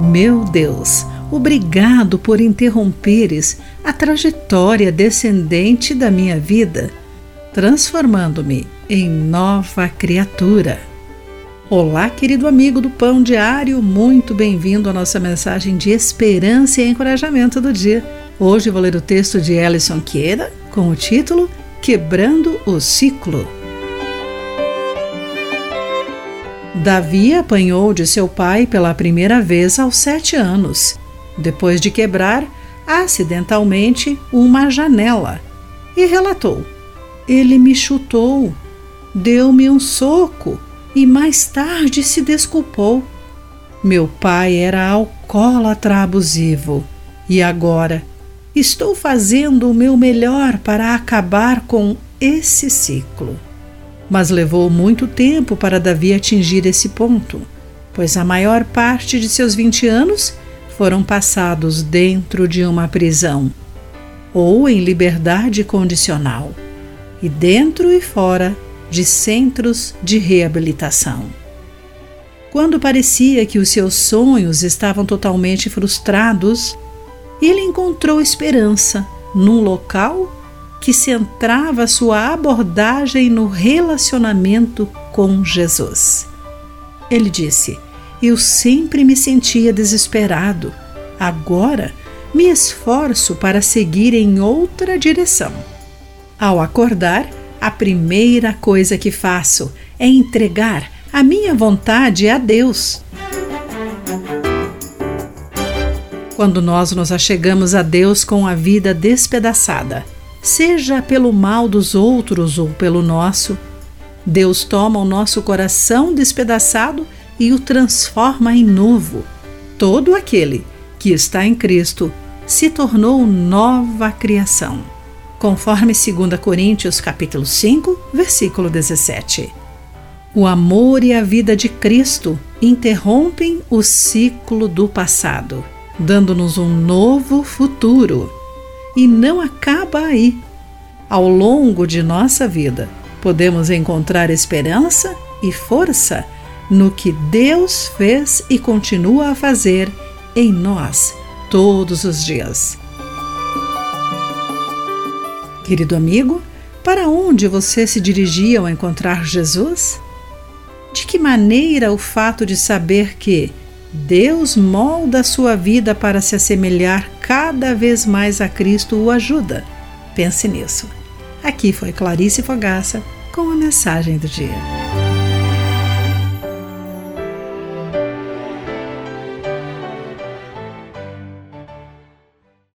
Meu Deus, obrigado por interromperes a trajetória descendente da minha vida, transformando-me em nova criatura. Olá, querido amigo do Pão Diário, muito bem-vindo à nossa mensagem de esperança e encorajamento do dia. Hoje vou ler o texto de Ellison Queira com o título Quebrando o Ciclo. Davi apanhou de seu pai pela primeira vez aos sete anos, depois de quebrar acidentalmente uma janela, e relatou: Ele me chutou, deu-me um soco e mais tarde se desculpou. Meu pai era alcoólatra abusivo e agora estou fazendo o meu melhor para acabar com esse ciclo. Mas levou muito tempo para Davi atingir esse ponto, pois a maior parte de seus 20 anos foram passados dentro de uma prisão ou em liberdade condicional, e dentro e fora de centros de reabilitação. Quando parecia que os seus sonhos estavam totalmente frustrados, ele encontrou esperança num local que centrava sua abordagem no relacionamento com Jesus. Ele disse: Eu sempre me sentia desesperado. Agora me esforço para seguir em outra direção. Ao acordar, a primeira coisa que faço é entregar a minha vontade a Deus. Quando nós nos achegamos a Deus com a vida despedaçada, seja pelo mal dos outros ou pelo nosso, Deus toma o nosso coração despedaçado e o transforma em novo. Todo aquele que está em Cristo se tornou nova criação conforme 2 Coríntios capítulo 5, versículo 17. O amor e a vida de Cristo interrompem o ciclo do passado, dando-nos um novo futuro. E não acaba aí. Ao longo de nossa vida, podemos encontrar esperança e força no que Deus fez e continua a fazer em nós todos os dias. Querido amigo, para onde você se dirigia ao encontrar Jesus? De que maneira o fato de saber que Deus molda a sua vida para se assemelhar cada vez mais a Cristo o ajuda? Pense nisso. Aqui foi Clarice Fogaça com a mensagem do dia.